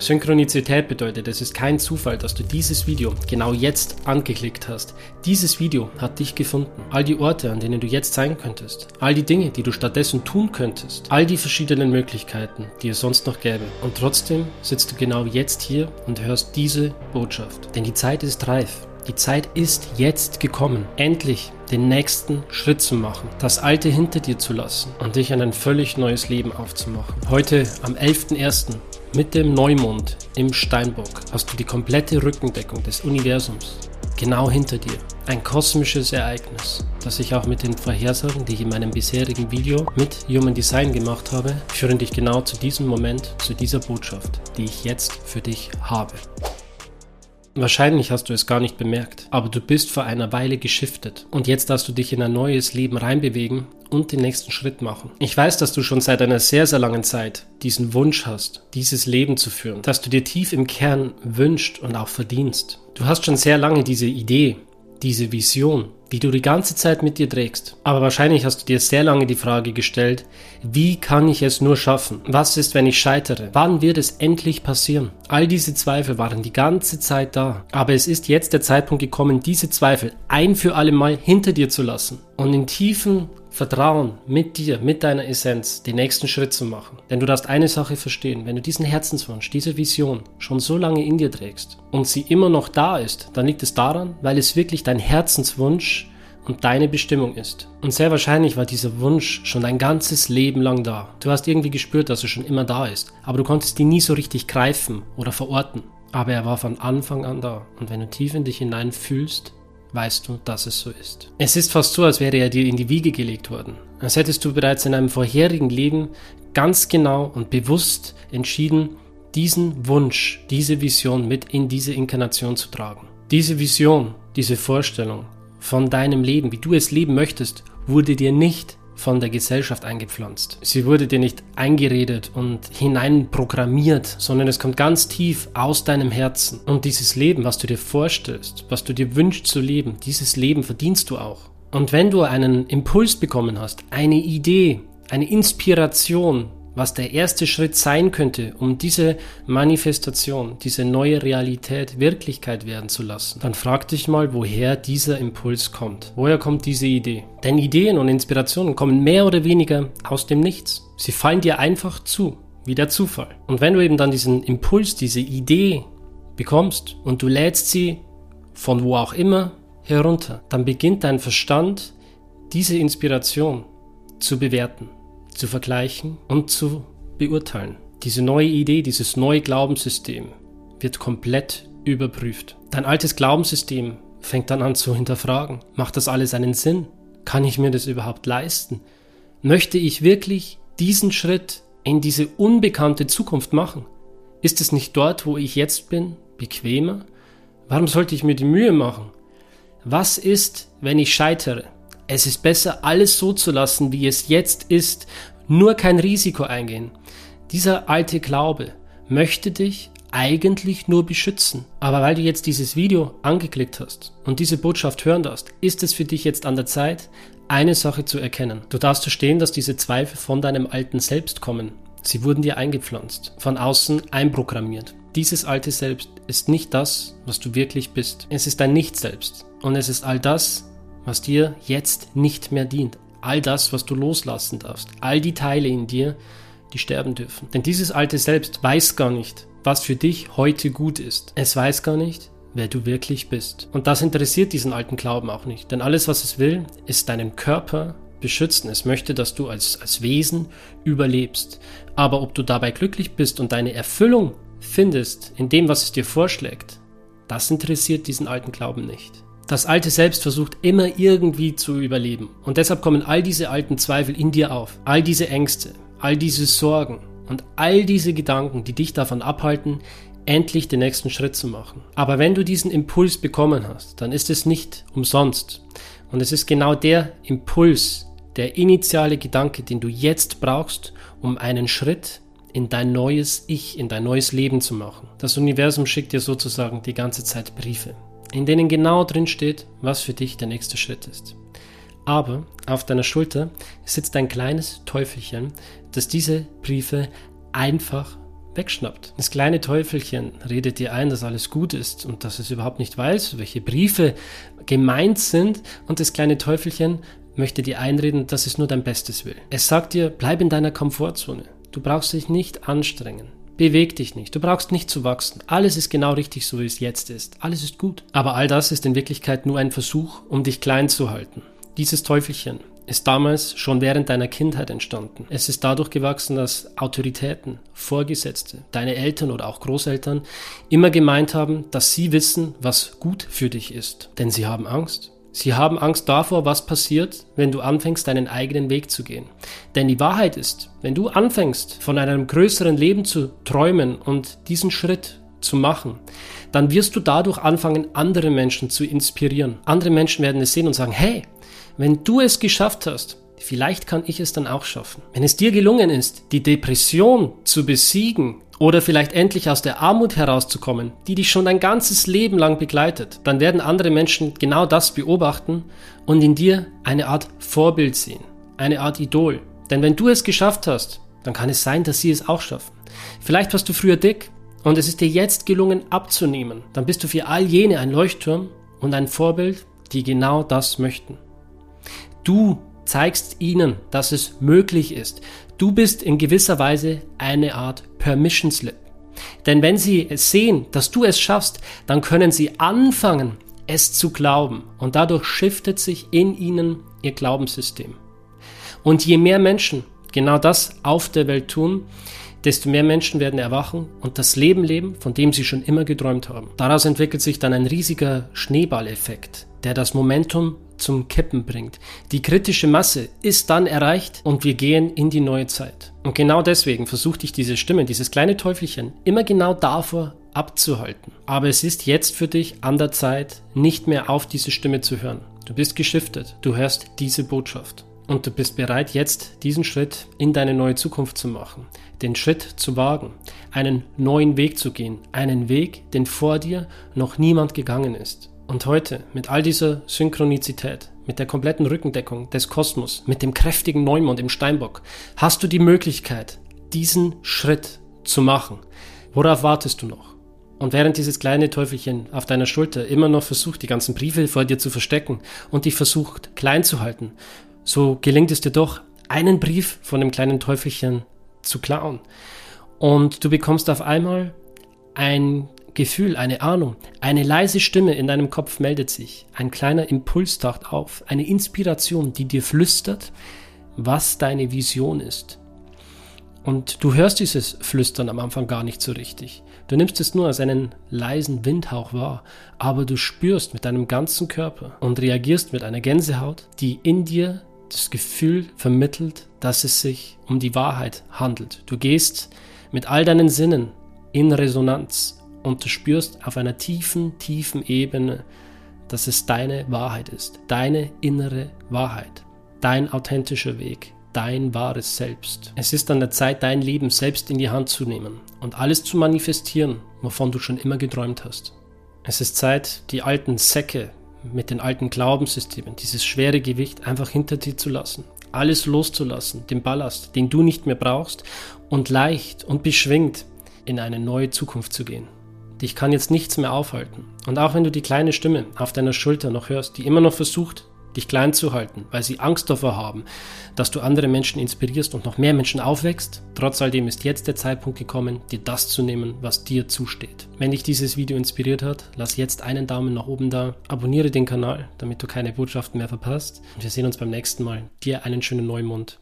Synchronizität bedeutet, es ist kein Zufall, dass du dieses Video genau jetzt angeklickt hast. Dieses Video hat dich gefunden. All die Orte, an denen du jetzt sein könntest, all die Dinge, die du stattdessen tun könntest, all die verschiedenen Möglichkeiten, die es sonst noch gäbe. Und trotzdem sitzt du genau jetzt hier und hörst diese Botschaft. Denn die Zeit ist reif. Die Zeit ist jetzt gekommen, endlich den nächsten Schritt zu machen, das Alte hinter dir zu lassen und dich an ein völlig neues Leben aufzumachen. Heute am 11.01. mit dem Neumond im Steinbock hast du die komplette Rückendeckung des Universums genau hinter dir. Ein kosmisches Ereignis, das ich auch mit den Vorhersagen, die ich in meinem bisherigen Video mit Human Design gemacht habe, führen dich genau zu diesem Moment, zu dieser Botschaft, die ich jetzt für dich habe. Wahrscheinlich hast du es gar nicht bemerkt, aber du bist vor einer Weile geschiftet und jetzt darfst du dich in ein neues Leben reinbewegen und den nächsten Schritt machen. Ich weiß, dass du schon seit einer sehr, sehr langen Zeit diesen Wunsch hast, dieses Leben zu führen, dass du dir tief im Kern wünscht und auch verdienst. Du hast schon sehr lange diese Idee, diese Vision, die du die ganze Zeit mit dir trägst. Aber wahrscheinlich hast du dir sehr lange die Frage gestellt, wie kann ich es nur schaffen? Was ist, wenn ich scheitere? Wann wird es endlich passieren? All diese Zweifel waren die ganze Zeit da. Aber es ist jetzt der Zeitpunkt gekommen, diese Zweifel ein für alle Mal hinter dir zu lassen und in tiefen Vertrauen mit dir, mit deiner Essenz, den nächsten Schritt zu machen. Denn du darfst eine Sache verstehen, wenn du diesen Herzenswunsch, diese Vision schon so lange in dir trägst und sie immer noch da ist, dann liegt es daran, weil es wirklich dein Herzenswunsch und deine Bestimmung ist. Und sehr wahrscheinlich war dieser Wunsch schon dein ganzes Leben lang da. Du hast irgendwie gespürt, dass er schon immer da ist, aber du konntest ihn nie so richtig greifen oder verorten. Aber er war von Anfang an da. Und wenn du tief in dich hinein fühlst, weißt du, dass es so ist. Es ist fast so, als wäre er dir in die Wiege gelegt worden. Als hättest du bereits in einem vorherigen Leben ganz genau und bewusst entschieden, diesen Wunsch, diese Vision mit in diese Inkarnation zu tragen. Diese Vision, diese Vorstellung von deinem Leben, wie du es leben möchtest, wurde dir nicht von der Gesellschaft eingepflanzt. Sie wurde dir nicht eingeredet und hineinprogrammiert, sondern es kommt ganz tief aus deinem Herzen. Und dieses Leben, was du dir vorstellst, was du dir wünschst zu leben, dieses Leben verdienst du auch. Und wenn du einen Impuls bekommen hast, eine Idee, eine Inspiration, was der erste Schritt sein könnte, um diese Manifestation, diese neue Realität Wirklichkeit werden zu lassen, dann frag dich mal, woher dieser Impuls kommt. Woher kommt diese Idee? Denn Ideen und Inspirationen kommen mehr oder weniger aus dem Nichts. Sie fallen dir einfach zu, wie der Zufall. Und wenn du eben dann diesen Impuls, diese Idee bekommst und du lädst sie von wo auch immer herunter, dann beginnt dein Verstand diese Inspiration zu bewerten zu vergleichen und zu beurteilen. Diese neue Idee, dieses neue Glaubenssystem wird komplett überprüft. Dein altes Glaubenssystem fängt dann an zu hinterfragen. Macht das alles einen Sinn? Kann ich mir das überhaupt leisten? Möchte ich wirklich diesen Schritt in diese unbekannte Zukunft machen? Ist es nicht dort, wo ich jetzt bin, bequemer? Warum sollte ich mir die Mühe machen? Was ist, wenn ich scheitere? Es ist besser, alles so zu lassen, wie es jetzt ist, nur kein Risiko eingehen. Dieser alte Glaube möchte dich eigentlich nur beschützen. Aber weil du jetzt dieses Video angeklickt hast und diese Botschaft hören darfst, ist es für dich jetzt an der Zeit, eine Sache zu erkennen. Du darfst verstehen, dass diese Zweifel von deinem alten Selbst kommen. Sie wurden dir eingepflanzt, von außen einprogrammiert. Dieses alte Selbst ist nicht das, was du wirklich bist. Es ist dein Nicht-Selbst. Und es ist all das, was dir jetzt nicht mehr dient. All das, was du loslassen darfst. All die Teile in dir, die sterben dürfen. Denn dieses alte Selbst weiß gar nicht, was für dich heute gut ist. Es weiß gar nicht, wer du wirklich bist. Und das interessiert diesen alten Glauben auch nicht. Denn alles, was es will, ist deinen Körper beschützen. Es möchte, dass du als, als Wesen überlebst. Aber ob du dabei glücklich bist und deine Erfüllung findest in dem, was es dir vorschlägt, das interessiert diesen alten Glauben nicht. Das alte Selbst versucht immer irgendwie zu überleben. Und deshalb kommen all diese alten Zweifel in dir auf. All diese Ängste, all diese Sorgen und all diese Gedanken, die dich davon abhalten, endlich den nächsten Schritt zu machen. Aber wenn du diesen Impuls bekommen hast, dann ist es nicht umsonst. Und es ist genau der Impuls, der initiale Gedanke, den du jetzt brauchst, um einen Schritt in dein neues Ich, in dein neues Leben zu machen. Das Universum schickt dir sozusagen die ganze Zeit Briefe in denen genau drin steht, was für dich der nächste Schritt ist. Aber auf deiner Schulter sitzt ein kleines Teufelchen, das diese Briefe einfach wegschnappt. Das kleine Teufelchen redet dir ein, dass alles gut ist und dass es überhaupt nicht weiß, welche Briefe gemeint sind und das kleine Teufelchen möchte dir einreden, dass es nur dein Bestes will. Es sagt dir, bleib in deiner Komfortzone. Du brauchst dich nicht anstrengen. Beweg dich nicht. Du brauchst nicht zu wachsen. Alles ist genau richtig, so wie es jetzt ist. Alles ist gut. Aber all das ist in Wirklichkeit nur ein Versuch, um dich klein zu halten. Dieses Teufelchen ist damals schon während deiner Kindheit entstanden. Es ist dadurch gewachsen, dass Autoritäten, Vorgesetzte, deine Eltern oder auch Großeltern immer gemeint haben, dass sie wissen, was gut für dich ist. Denn sie haben Angst. Sie haben Angst davor, was passiert, wenn du anfängst, deinen eigenen Weg zu gehen. Denn die Wahrheit ist, wenn du anfängst, von einem größeren Leben zu träumen und diesen Schritt zu machen, dann wirst du dadurch anfangen, andere Menschen zu inspirieren. Andere Menschen werden es sehen und sagen, hey, wenn du es geschafft hast, vielleicht kann ich es dann auch schaffen. Wenn es dir gelungen ist, die Depression zu besiegen oder vielleicht endlich aus der Armut herauszukommen, die dich schon dein ganzes Leben lang begleitet, dann werden andere Menschen genau das beobachten und in dir eine Art Vorbild sehen, eine Art Idol. Denn wenn du es geschafft hast, dann kann es sein, dass sie es auch schaffen. Vielleicht warst du früher dick und es ist dir jetzt gelungen abzunehmen. Dann bist du für all jene ein Leuchtturm und ein Vorbild, die genau das möchten. Du zeigst ihnen, dass es möglich ist. Du bist in gewisser Weise eine Art Permission Slip. Denn wenn sie sehen, dass du es schaffst, dann können sie anfangen, es zu glauben. Und dadurch shiftet sich in ihnen ihr Glaubenssystem. Und je mehr Menschen genau das auf der Welt tun, desto mehr Menschen werden erwachen und das Leben leben, von dem sie schon immer geträumt haben. Daraus entwickelt sich dann ein riesiger Schneeballeffekt, der das Momentum zum Kippen bringt. Die kritische Masse ist dann erreicht und wir gehen in die neue Zeit. Und genau deswegen versucht ich diese Stimme, dieses kleine Teufelchen, immer genau davor abzuhalten. Aber es ist jetzt für dich an der Zeit, nicht mehr auf diese Stimme zu hören. Du bist geschiftet, du hörst diese Botschaft. Und du bist bereit, jetzt diesen Schritt in deine neue Zukunft zu machen, den Schritt zu wagen, einen neuen Weg zu gehen, einen Weg, den vor dir noch niemand gegangen ist. Und heute, mit all dieser Synchronizität, mit der kompletten Rückendeckung des Kosmos, mit dem kräftigen Neumond im Steinbock, hast du die Möglichkeit, diesen Schritt zu machen. Worauf wartest du noch? Und während dieses kleine Teufelchen auf deiner Schulter immer noch versucht, die ganzen Briefe vor dir zu verstecken und dich versucht, klein zu halten, so gelingt es dir doch, einen Brief von dem kleinen Teufelchen zu klauen. Und du bekommst auf einmal ein Gefühl, eine Ahnung, eine leise Stimme in deinem Kopf meldet sich, ein kleiner Impuls taucht auf, eine Inspiration, die dir flüstert, was deine Vision ist. Und du hörst dieses Flüstern am Anfang gar nicht so richtig. Du nimmst es nur als einen leisen Windhauch wahr, aber du spürst mit deinem ganzen Körper und reagierst mit einer Gänsehaut, die in dir das Gefühl vermittelt, dass es sich um die Wahrheit handelt. Du gehst mit all deinen Sinnen in Resonanz und du spürst auf einer tiefen, tiefen Ebene, dass es deine Wahrheit ist, deine innere Wahrheit, dein authentischer Weg, dein wahres Selbst. Es ist an der Zeit, dein Leben selbst in die Hand zu nehmen und alles zu manifestieren, wovon du schon immer geträumt hast. Es ist Zeit, die alten Säcke mit den alten Glaubenssystemen, dieses schwere Gewicht einfach hinter dir zu lassen, alles loszulassen, den Ballast, den du nicht mehr brauchst und leicht und beschwingt in eine neue Zukunft zu gehen. Dich kann jetzt nichts mehr aufhalten. Und auch wenn du die kleine Stimme auf deiner Schulter noch hörst, die immer noch versucht, dich klein zu halten, weil sie Angst davor haben, dass du andere Menschen inspirierst und noch mehr Menschen aufwächst, trotz all dem ist jetzt der Zeitpunkt gekommen, dir das zu nehmen, was dir zusteht. Wenn dich dieses Video inspiriert hat, lass jetzt einen Daumen nach oben da, abonniere den Kanal, damit du keine Botschaften mehr verpasst und wir sehen uns beim nächsten Mal. Dir einen schönen Neumond.